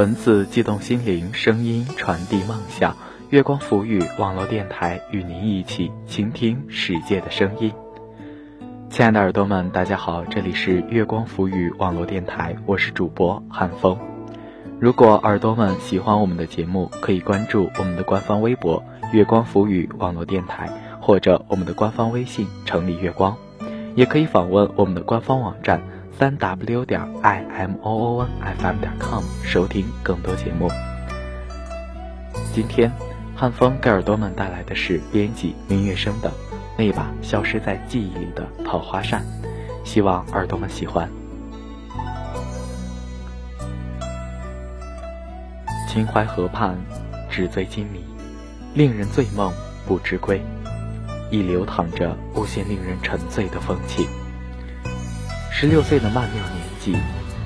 文字激动心灵，声音传递梦想。月光浮语网络电台与您一起倾听世界的声音。亲爱的耳朵们，大家好，这里是月光浮语网络电台，我是主播汉风。如果耳朵们喜欢我们的节目，可以关注我们的官方微博“月光浮语网络电台”，或者我们的官方微信“城里月光”，也可以访问我们的官方网站。三 w 点 i m o o n f m 点 com 收听更多节目。今天，汉风给耳朵们带来的是编辑明月生的《那把消失在记忆里的桃花扇》，希望耳朵们喜欢。秦淮河畔，纸醉金迷，令人醉梦不知归，亦流淌着无限令人沉醉的风情。十六岁的曼妙年纪，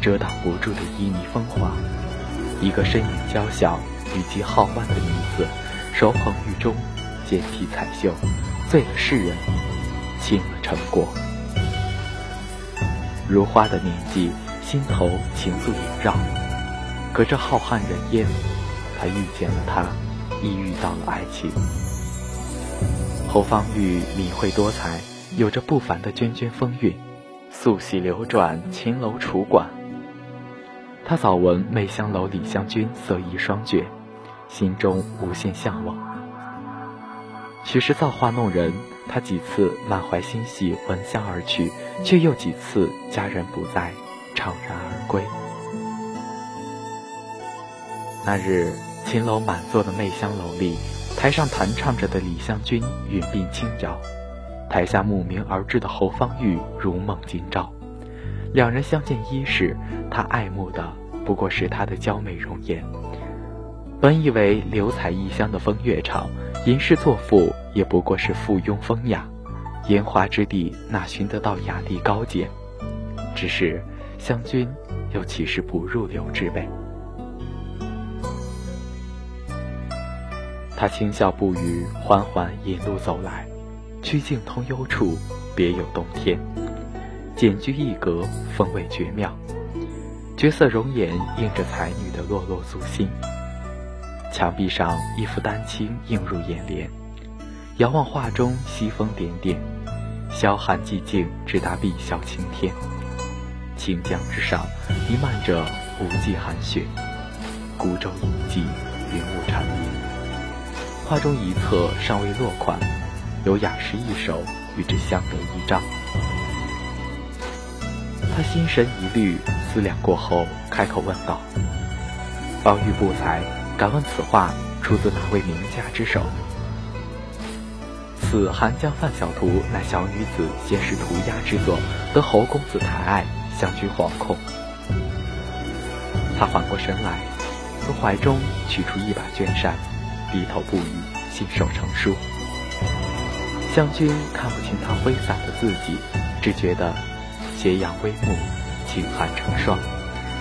遮挡不住的旖旎风华。一个身影娇小、语气好弯的女子，手捧玉钟，肩提彩绣，醉了世人，倾了成果。如花的年纪，心头情愫萦绕。隔着浩瀚人烟，他遇见了她，亦遇到了爱情。侯方域敏慧多才，有着不凡的涓涓风韵。素喜流转，秦楼楚馆。他早闻媚香楼李香君色艺双绝，心中无限向往。许是造化弄人，他几次满怀欣喜闻香而去，却又几次佳人不在，怅然而归。那日，秦楼满座的媚香楼里，台上弹唱着的李香君云鬓轻摇。台下慕名而至的侯方域如梦今朝，两人相见伊始，他爱慕的不过是她的娇美容颜。本以为流彩异乡的风月场，吟诗作赋也不过是附庸风雅，烟花之地哪寻得到雅丽高洁？只是湘君又岂是不入流之辈？他轻笑不语，缓缓引路走来。曲径通幽处，别有洞天。简居一格，风味绝妙。绝色容颜映着才女的落落素心。墙壁上一幅丹青映入眼帘，遥望画中西风点点，萧寒寂静直达碧霄青天。清江之上弥漫着无际寒雪，孤舟隐迹，云雾缠绵。画中一侧尚未落款。有雅诗一首与之相得益彰。他心神一虑，思量过后，开口问道：“方玉不才，敢问此画出自哪位名家之手？”此《寒江范小图》乃小女子先是涂鸦之作，得侯公子抬爱，相君惶恐。他缓过神来，从怀中取出一把绢扇，低头不语，信手成书。湘君看不清他挥洒的字迹，只觉得斜阳微暮，轻寒成霜。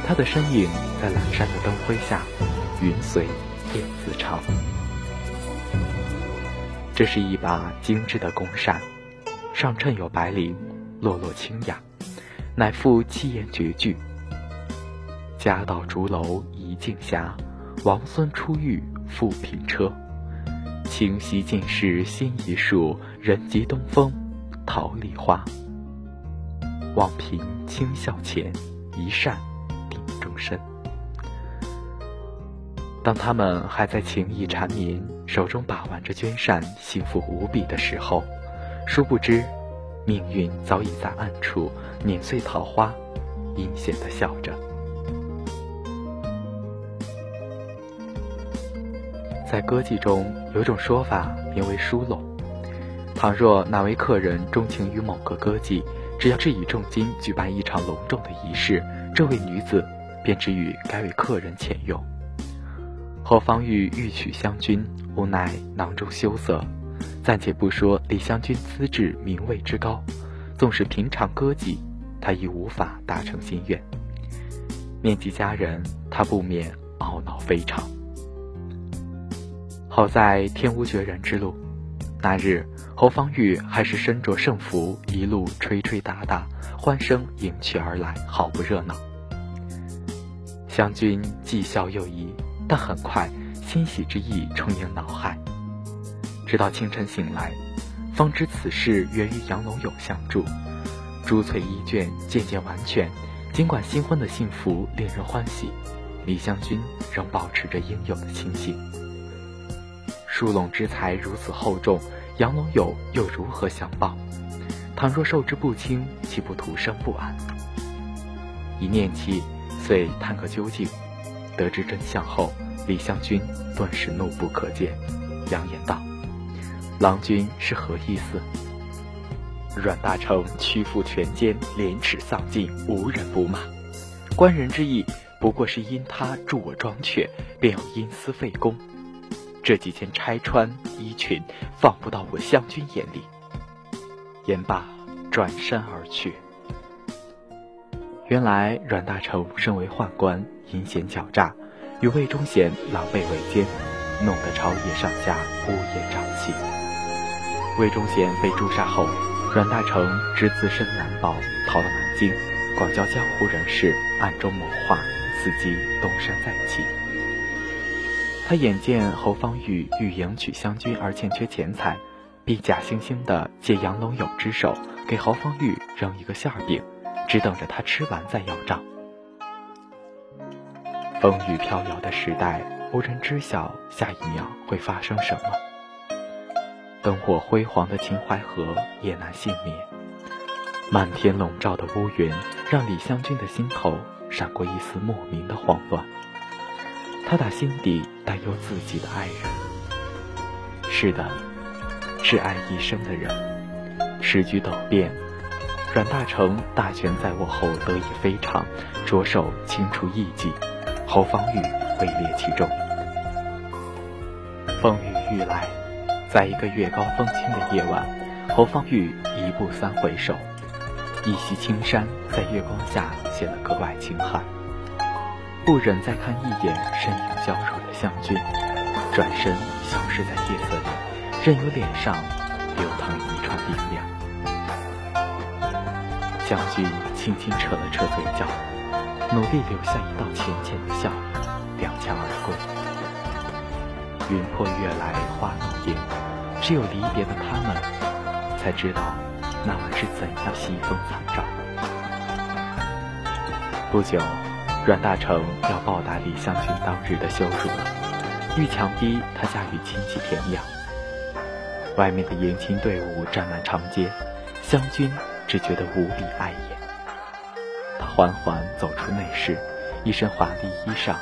他的身影在阑珊的灯辉下，云随燕自长。这是一把精致的宫扇，上衬有白绫，落落清雅，乃赋七言绝句：“家道竹楼一镜霞，王孙出浴复平车。”清溪尽是新一树，人及东风桃李花。望凭轻笑前，一扇定终身。当他们还在情意缠绵，手中把玩着绢扇，幸福无比的时候，殊不知，命运早已在暗处碾碎桃花，阴险的笑着。在歌妓中，有种说法名为“梳拢”。倘若哪位客人钟情于某个歌妓，只要置以重金举办一场隆重的仪式，这位女子便只与该位客人浅用。何方玉欲娶湘君，无奈囊中羞涩。暂且不说李香君资质名位之高，纵使平常歌妓，他亦无法达成心愿。面及家人，他不免懊恼非常。好在天无绝人之路，那日侯方域还是身着盛服，一路吹吹打打，欢声迎娶而来，好不热闹。湘军既笑又疑，但很快欣喜之意充盈脑海。直到清晨醒来，方知此事源于杨龙友相助，珠翠衣卷渐渐完全。尽管新婚的幸福令人欢喜，李香君仍保持着应有的清醒。疏拢之财如此厚重，杨龙友又如何相报？倘若受之不清，岂不徒生不安？一念起，遂探个究竟。得知真相后，李香君顿时怒不可遏，扬言道：“郎君是何意思？”阮大铖屈服权奸，廉耻丧尽，无人不骂。官人之意，不过是因他助我庄却，便要因私废公。这几件拆穿衣裙，放不到我湘军眼里。言罢，转身而去。原来阮大铖身为宦官，阴险狡诈，与魏忠贤狼狈为奸，弄得朝野上下乌烟瘴气。魏忠贤被诛杀后。阮大铖知自身难保，逃到南京，广交江湖人士，暗中谋划，伺机东山再起。他眼见侯方域欲迎娶湘君而欠缺钱财，便假惺惺地借杨龙友之手给侯方域扔一个馅饼，只等着他吃完再要账。风雨飘摇的时代，无人知晓下一秒会发生什么。灯火辉煌的秦淮河也难幸免，漫天笼罩的乌云让李香君的心头闪过一丝莫名的慌乱。他打心底担忧自己的爱人。是的，挚爱一生的人。时局陡变，阮大铖大权在握后得以非常，着手清除异己。侯方域位列其中。风雨欲来。在一个月高风清的夜晚，侯方域一步三回首，一袭青衫在月光下显得格外清寒，不忍再看一眼身影娇弱的湘君，转身消失在夜色里，任由脸上流淌一串冰凉。湘君轻轻扯了扯嘴角，努力留下一道浅浅的笑，踉跄而归。云破月来花弄影，只有离别的他们，才知道那晚是怎样西风惨照。不久，阮大铖要报答李香君当日的羞辱，欲强逼他嫁与亲戚田养。外面的迎亲队伍站满长街，湘君只觉得无比碍眼。他缓缓走出内室，一身华丽衣裳，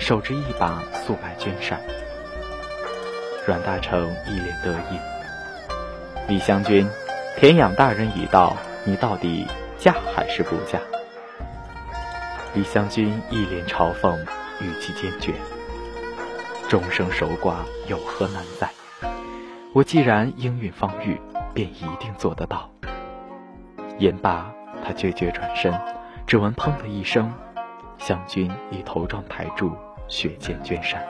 手执一把素白绢扇。阮大铖一脸得意。李香君，田养大人已到，你到底嫁还是不嫁？李香君一脸嘲讽，语气坚决：“终生守寡，有何难在？我既然应允方玉，便一定做得到。”言罢，他决绝转身，只闻“砰”的一声，湘君已头撞台柱，血溅绢衫。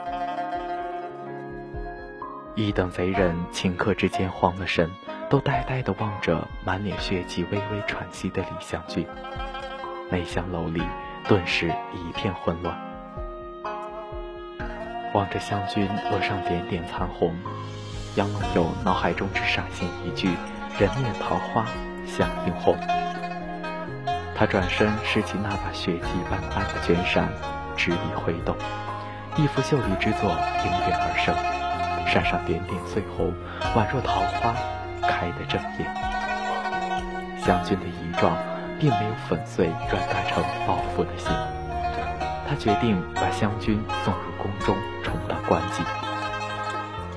一等贼人顷刻之间慌了神，都呆呆地望着满脸血迹、微微喘息的李香君。内厢楼里顿时一片混乱。望着湘君额上点点残红，杨龙友脑海中只闪现一句“人面桃花相映红”。他转身拾起那把血迹斑斑的绢扇，执笔挥动，一幅秀丽之作应运而生。扇上点点碎红，宛若桃花开得正艳。湘君的遗状并没有粉碎阮大铖报复的心，他决定把湘君送入宫中，充当官妓。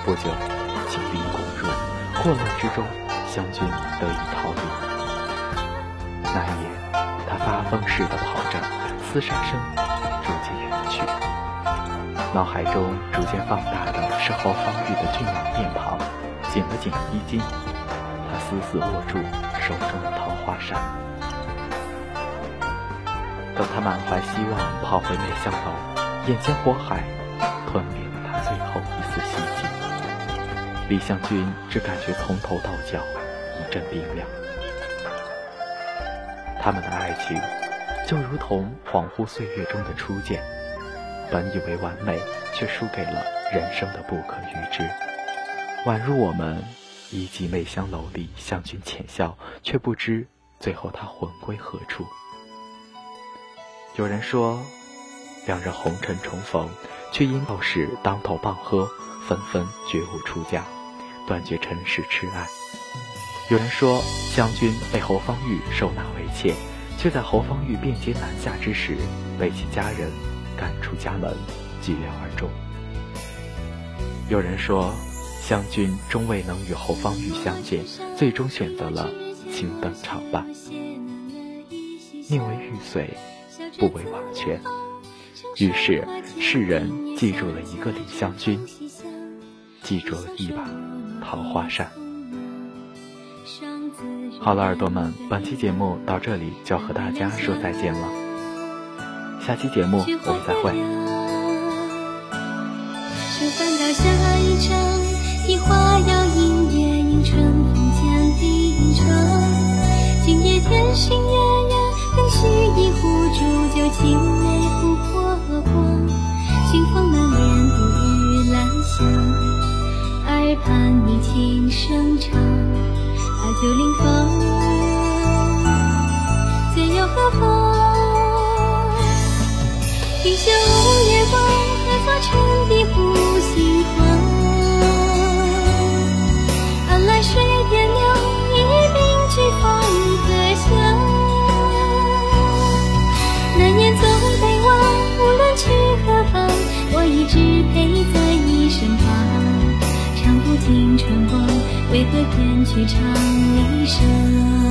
不久，景离宫入，混乱之中，湘君得以逃离。那夜，他发疯似的跑着，厮杀声逐渐远去，脑海中逐渐放大的。是侯方域的俊朗面庞，紧了紧衣襟，他死死握住手中的桃花扇。等他满怀希望跑回内厢楼，眼前火海吞灭了他最后一丝希冀。李香君只感觉从头到脚一阵冰凉。他们的爱情就如同恍惚岁月中的初见，本以为完美，却输给了人生的不可预知。宛如我们一及媚香楼里相君浅笑，却不知最后他魂归何处。有人说，两人红尘重逢，却因道士当头棒喝，纷纷觉悟出家，断绝尘世痴爱。有人说，湘君被侯方域收纳为妾，却在侯方域变节南下之时，被其家人赶出家门，寂寥而终。有人说，湘君终未能与侯方域相见，最终选择了青灯长伴，宁为玉碎。不为瓦全，于是世人记住了一个李香君，记住了一把桃花扇。好了，耳朵们，本期节目到这里就要和大家说再见了，下期节目我们再会。今夜天星月圆，更续一青梅琥珀光，清风满脸不语兰香，耳畔你轻声唱，把酒临风，醉又何妨？一袖月光，化作沉底湖去唱一首？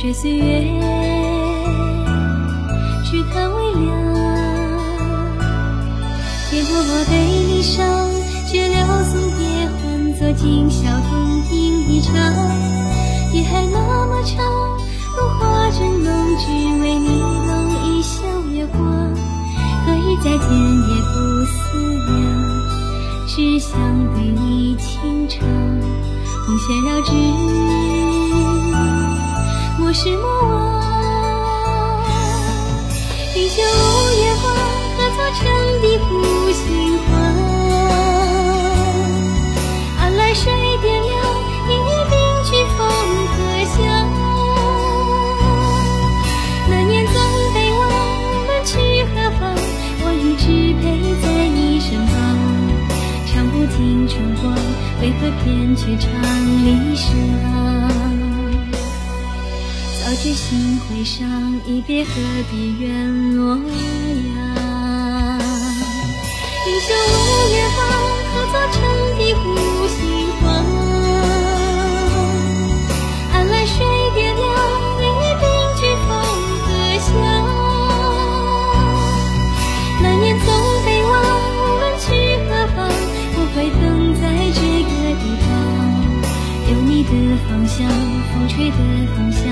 水岁月，只叹微凉。别落杯离殇，却留送别换作今宵同饮一场。夜还那么长。如花针浓，只为你弄一笑月光。何以再见也不思量，只想对你轻唱。红线绕指，莫失莫忘，云霄五月花，何作长笛抚心怀。岸来水点亮，一并举风荷香。那年赠北望，问去何方？我一直陪在你身旁。唱不尽春光，为何偏去唱离殇？早知心会伤，一别何必怨洛阳？一袖月光，化作沉底湖心慌。安来水点亮，一并菊风可香。难言总北望，无论去何方，不会等在这个地方，有你。的方向，风吹的方向。